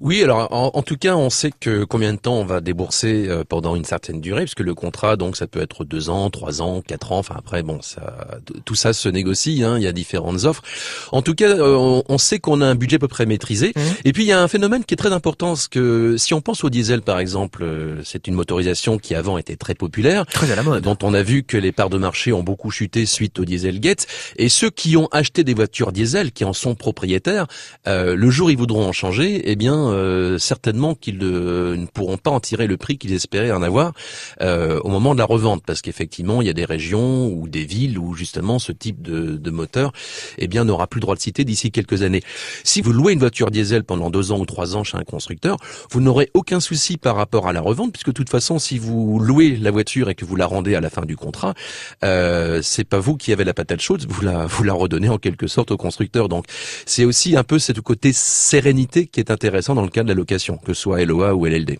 Oui, alors en, en, tout cas, on sait que combien de temps on va débourser euh, pendant une certaine durée, puisque le contrat, donc, ça peut être deux ans, trois ans, quatre ans. Enfin, après, bon, ça, tout ça se négocie. Hein, il y a différentes offres. En tout cas, euh, on, sait qu'on a un budget à peu près maîtrisé. Mmh. Et puis, il y a un phénomène qui est très important, parce que si on pense au diesel, par exemple, euh, c'est une motorisation qui avant était très populaire, très à la mode, dont on a vu que les parts de marché ont beaucoup chuté suite au Dieselgate. Et ceux qui ont acheté des voitures diesel, qui en sont propriétaires, le jour ils voudront en changer, eh bien euh, certainement qu'ils ne, pourront pas en tirer le prix qu'ils espéraient en avoir euh, au moment de la revente, parce qu'effectivement, il y a des régions ou des villes où justement ce type de, moteur, eh bien, n'aura plus le droit de citer d'ici quelques années. Si vous louez une voiture diesel pendant deux ans ou trois ans chez un constructeur, vous n'aurez aucun souci par rapport à la revente, puisque de toute façon, si vous louez la voiture et que vous la rendez à la fin du contrat, euh, c'est pas vous qui avez la patate chaude, vous la vous la redonnez en quelque sorte au constructeur. Donc, c'est aussi un peu ce côté sérénité qui est intéressant dans le cas de la location, que ce soit LOA ou LLD.